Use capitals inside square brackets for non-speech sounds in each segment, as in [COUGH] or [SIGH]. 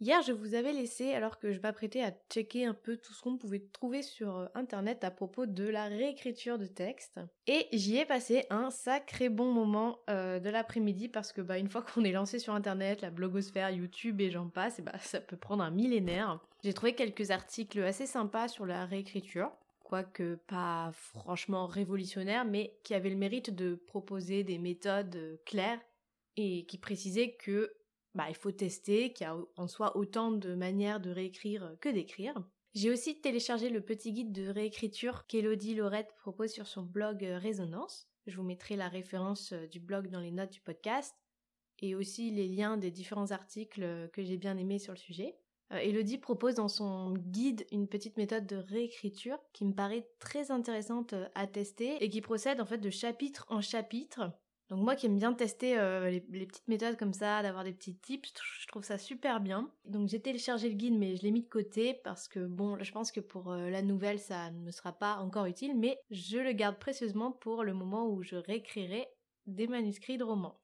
Hier, je vous avais laissé alors que je m'apprêtais à checker un peu tout ce qu'on pouvait trouver sur euh, internet à propos de la réécriture de texte. Et j'y ai passé un sacré bon moment euh, de l'après-midi parce que bah, une fois [LAUGHS] qu'on est lancé sur internet, la blogosphère, YouTube et j'en passe, bah, ça peut prendre un millénaire. J'ai trouvé quelques articles assez sympas sur la réécriture quoique pas franchement révolutionnaires, mais qui avaient le mérite de proposer des méthodes euh, claires et qui précisaient que bah, il faut tester, qu'il y a en soi autant de manières de réécrire que d'écrire. J'ai aussi téléchargé le petit guide de réécriture qu'Elodie Laurette propose sur son blog euh, Résonance. Je vous mettrai la référence euh, du blog dans les notes du podcast et aussi les liens des différents articles euh, que j'ai bien aimés sur le sujet. Elodie propose dans son guide une petite méthode de réécriture qui me paraît très intéressante à tester et qui procède en fait de chapitre en chapitre donc moi qui aime bien tester euh, les, petites méthodes comme ça, d'avoir des petits tips, je trouve ça super bien. Donc j'ai téléchargé le guide mais je l'ai mis de côté parce que bon, je pense que pour euh, la nouvelle ça ne me sera pas encore utile, mais je le garde précieusement pour le moment où je réécrirai des manuscrits de romans.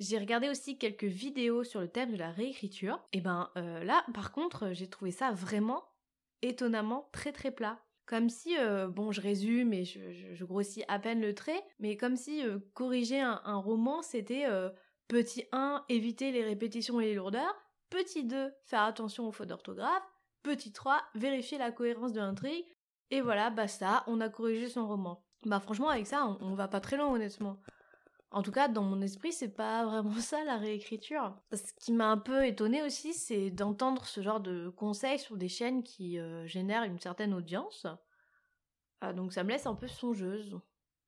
J'ai regardé aussi quelques vidéos sur le thème de la réécriture. Et ben euh, là, par contre, j'ai trouvé ça vraiment étonnamment très très plat. Comme si, euh, bon, je résume et je, grossis à peine le trait, mais comme si euh, corriger un, roman, c'était euh, petit 1, éviter les répétitions et les lourdeurs, petit 2, faire attention aux fautes d'orthographe, petit 3, vérifier la cohérence de l'intrigue, et voilà, basta, on a corrigé son roman. Bah franchement, avec ça, on, on va pas très loin, honnêtement. En tout cas, dans mon esprit, c'est pas [LAUGHS] vraiment ça la réécriture. Ce qui m'a un peu étonné aussi, c'est d'entendre ce genre de conseils sur des chaînes qui euh, génèrent une certaine audience. Ah, donc ça me laisse un peu songeuse.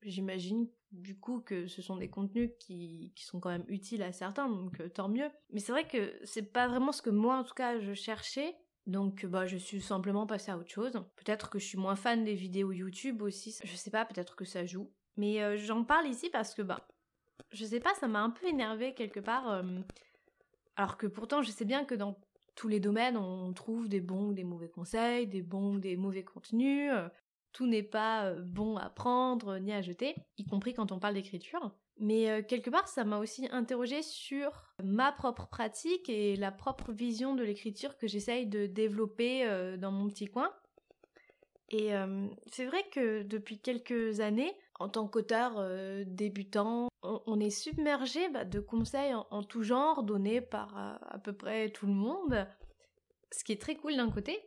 J'imagine du coup que ce sont des contenus qui, sont quand même utiles à certains, donc euh, tant mieux. Mais c'est vrai que c'est pas vraiment ce que moi en tout cas je cherchais. Donc bah je suis simplement passée à autre chose. Peut-être que je suis moins fan des vidéos YouTube aussi, je sais pas, peut-être que ça joue. Mais euh, j'en parle ici parce que bah je sais pas, ça m'a un peu énervé quelque part. Euh, alors que pourtant, je sais bien que dans tous les domaines, on trouve des bons ou des mauvais conseils, des bons ou des mauvais contenus. Euh, tout n'est pas euh, bon à prendre ni à jeter, y compris quand on parle d'écriture. Mais quelque part, ça m'a aussi interrogé sur ma propre pratique et la propre vision de l'écriture que j'essaye de développer dans mon petit coin. Et c'est vrai que depuis quelques années, en tant qu'auteur euh, débutant, on, est submergé bah, de conseils en, tout genre donnés par euh, à peu près tout le monde, ce qui est très cool d'un côté,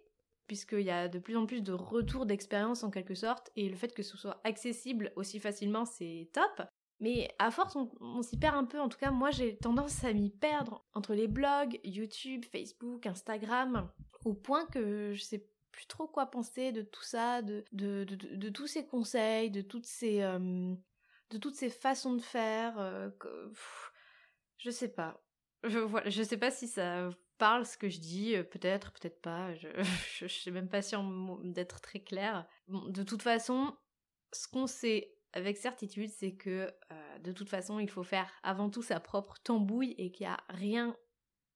puisqu'il y a de plus en plus de retours d'expérience en quelque sorte, et le fait que ce soit accessible aussi facilement, c'est top. Mais à force, on, s'y perd un peu. En tout cas, moi, j'ai tendance à m'y perdre entre les blogs, YouTube, Facebook, Instagram, au point que je sais plus trop quoi penser de tout ça, de, de, de, tous ces conseils, de toutes ces, euh, de toutes ces façons de faire. Euh, je sais pas. Je, voilà, je sais pas si ça parle ce que je dis, euh, peut-être, peut-être pas. Je, [LAUGHS] je, sais même pas si d'être très clair. Bon, de toute façon, ce qu'on sait avec certitude, c'est que de toute façon, il faut faire avant tout sa propre tambouille et qu'il n'y a rien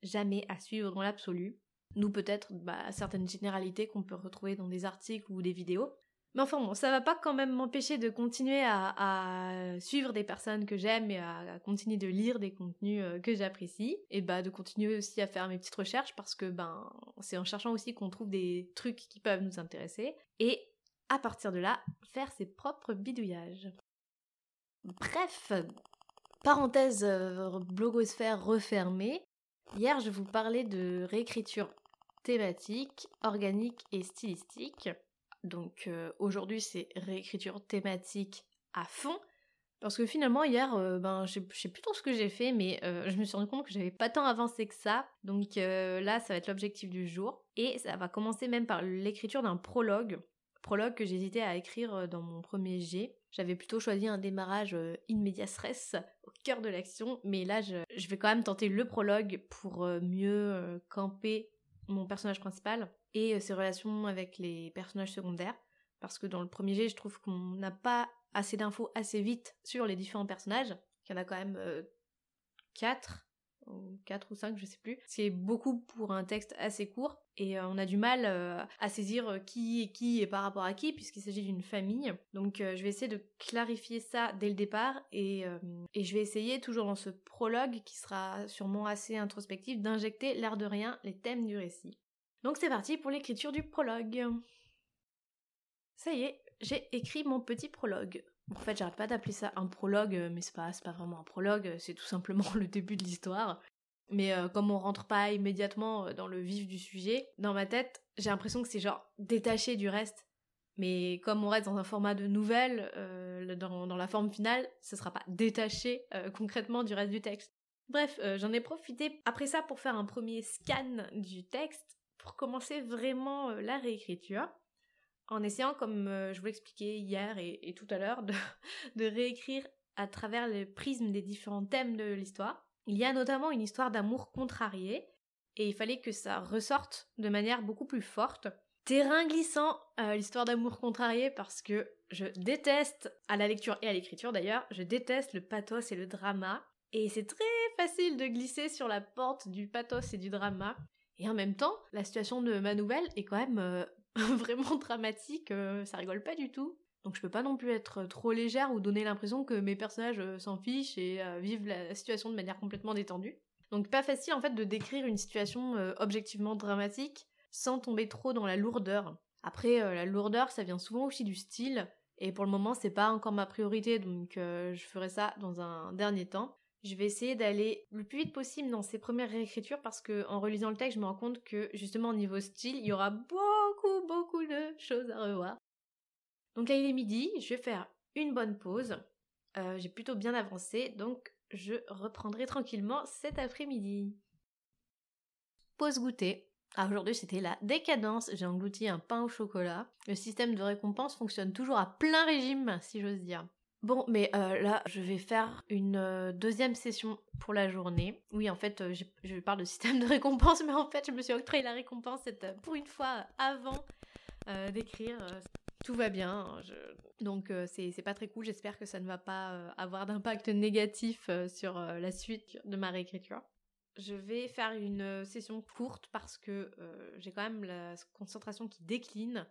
jamais à suivre dans l'absolu nous peut-être bah, certaines généralités qu'on peut retrouver dans des articles ou des vidéos. Mais enfin bon, ça va pas quand même m'empêcher de continuer à, suivre des personnes que j'aime et à, continuer de lire des contenus euh, que j'apprécie et bah de continuer aussi à faire mes petites recherches parce que ben c'est en cherchant aussi qu'on trouve des trucs qui peuvent nous intéresser et à partir de là faire ses propres bidouillages. Bref, parenthèse euh, blogosphère refermée, Hier, je vous parlais de réécriture thématique, organique et stylistique. Donc euh, aujourd'hui, c'est réécriture thématique à fond. Parce que finalement, hier, euh, ben, je sais plus trop ce que j'ai fait, mais euh, je me suis rendu compte que j'avais pas tant avancé que ça. Donc là, ça va être l'objectif du jour. Et ça va commencer même par l'écriture d'un prologue. Prologue que j'hésitais à écrire dans mon premier G. J'avais plutôt choisi un démarrage in medias res, au cœur de l'action, mais là je, vais quand même tenter le prologue pour mieux camper mon personnage principal et ses relations avec les personnages secondaires. Parce que dans le premier jet, je trouve qu'on n'a pas assez d'infos assez vite sur les différents personnages. Il y en a quand même 4 4 ou 5, je sais plus. C'est beaucoup pour un texte assez court et euh, on a du mal euh, à saisir euh, qui est qui et par rapport à qui puisqu'il s'agit d'une famille. Donc je vais essayer de clarifier ça dès le départ et, je vais essayer toujours dans ce prologue qui sera sûrement assez introspectif d'injecter l'air de rien les thèmes du récit. Donc c'est parti pour l'écriture du prologue. Ça y est, j'ai écrit mon petit prologue. En fait, j'arrête pas d'appeler ça un prologue, mais c'est pas, pas vraiment un prologue, c'est tout simplement [LAUGHS] le début de l'histoire. Mais euh, comme on rentre pas immédiatement euh, dans le vif du sujet, dans ma tête, j'ai l'impression que c'est genre détaché du reste. Mais comme on reste dans un format de nouvelle, dans, la forme finale, ce sera pas détaché concrètement du reste du texte. Bref, j'en ai profité après ça pour faire un premier scan du texte pour commencer vraiment la réécriture en essayant, comme euh, je vous l'expliquais hier et, tout à l'heure, [LAUGHS] de, réécrire à travers le prisme des différents thèmes de l'histoire. Il y a notamment une histoire d'amour contrarié, et il fallait que ça ressorte de manière beaucoup plus forte. Terrain glissant, euh, l'histoire d'amour contrarié, parce que je déteste, à la lecture et à l'écriture d'ailleurs, je déteste le pathos et le drama, et c'est très facile de glisser sur la porte du pathos et du drama. Et en même temps, la situation de ma nouvelle est quand même euh, [LAUGHS] vraiment dramatique, euh, ça rigole pas du tout. Donc je peux pas non plus être trop légère ou donner l'impression que mes personnages euh, s'en fichent et euh, vivent la situation de manière complètement détendue. Donc pas facile en fait de décrire une situation objectivement dramatique sans tomber trop dans la lourdeur. Après la lourdeur ça vient souvent aussi du style et pour le moment c'est pas encore ma priorité donc je ferai ça dans un dernier temps. Je vais essayer d'aller le plus vite possible dans ces premières réécritures parce que en relisant le texte, je me rends compte que justement au niveau style, il y aura beaucoup beaucoup de choses à revoir. Donc là il est midi, je vais faire une bonne pause. Euh, j'ai plutôt bien avancé, donc je reprendrai tranquillement cet après-midi. Pause goûter. Ah, aujourd'hui c'était la décadence, j'ai englouti un pain au chocolat. Le système de récompense fonctionne toujours à plein régime, si j'ose dire. Bon, mais euh, là, je vais faire une euh, deuxième session pour la journée. Oui, en fait, je, parle de système de récompense, [LAUGHS] mais en fait, je me suis octroyé la récompense pour une fois avant d'écrire. Tout va bien. Donc, c'est pas très cool. J'espère que ça ne va pas avoir d'impact négatif sur la suite de ma réécriture. Je vais faire une session courte parce que j'ai quand même la concentration qui décline.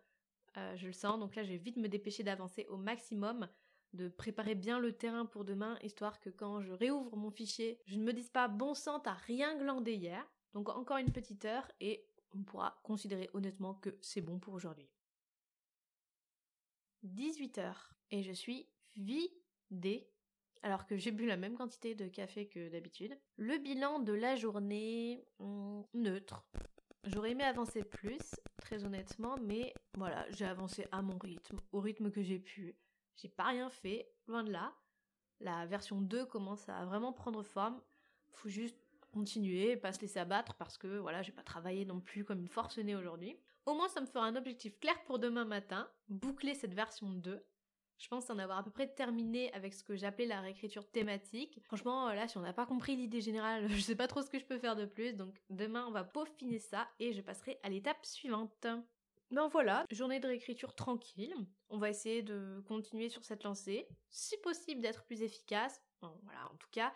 je le sens, donc là, je vais vite me dépêcher d'avancer au maximum de préparer bien le terrain pour demain, histoire que quand je réouvre mon fichier, je ne me dise pas bon sang, t'as rien glandé hier. Donc encore une petite heure et on pourra considérer honnêtement que c'est bon pour aujourd'hui. 18h et je suis vidée alors que j'ai bu la même quantité de café que d'habitude. Le bilan de la journée hmm, neutre. J'aurais aimé avancer plus, très honnêtement, mais voilà, j'ai avancé à mon rythme, au rythme que j'ai pu. J'ai pas rien fait, loin de là. La version 2 commence à vraiment prendre forme. Faut juste continuer, pas se laisser abattre parce que voilà, j'ai pas travaillé non plus comme une forcenée aujourd'hui. Au moins, ça me fera un objectif clair pour demain matin, boucler cette version 2. Je pense en avoir à peu près terminé avec ce que j'appelais la réécriture thématique. Franchement, là, si on n'a pas compris l'idée générale, [LAUGHS] je sais pas trop ce que je peux faire de plus. Donc demain, on va peaufiner ça et je passerai à l'étape suivante. Ben voilà, journée de réécriture tranquille. On va essayer de continuer sur cette lancée, si possible d'être plus efficace. voilà, en tout cas,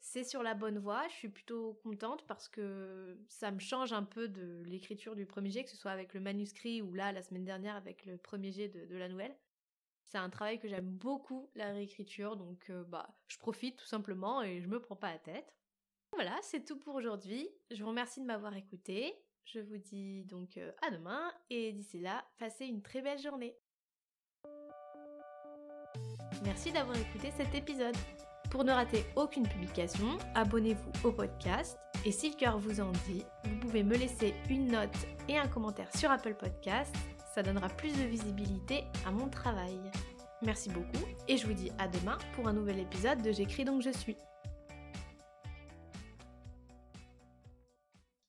c'est sur la bonne voie. Je suis plutôt contente parce que ça me change un peu de l'écriture du premier jet, que ce soit avec le manuscrit ou là, la semaine dernière, avec le premier jet de, la nouvelle. C'est un travail que j'aime beaucoup, la réécriture, donc euh, bah, je profite tout simplement et je me prends pas la tête. Voilà, c'est tout pour aujourd'hui. Je vous remercie de m'avoir écouté. Je vous dis donc euh, à demain et d'ici là, passez une très belle journée. Merci d'avoir écouté cet épisode. Pour ne rater aucune publication, abonnez-vous au podcast et si le cœur vous en dit, vous pouvez me laisser une note et un commentaire sur Apple Podcast. Ça donnera plus de visibilité à mon travail. Merci beaucoup et je vous dis à demain pour un nouvel épisode de J'écris donc je suis.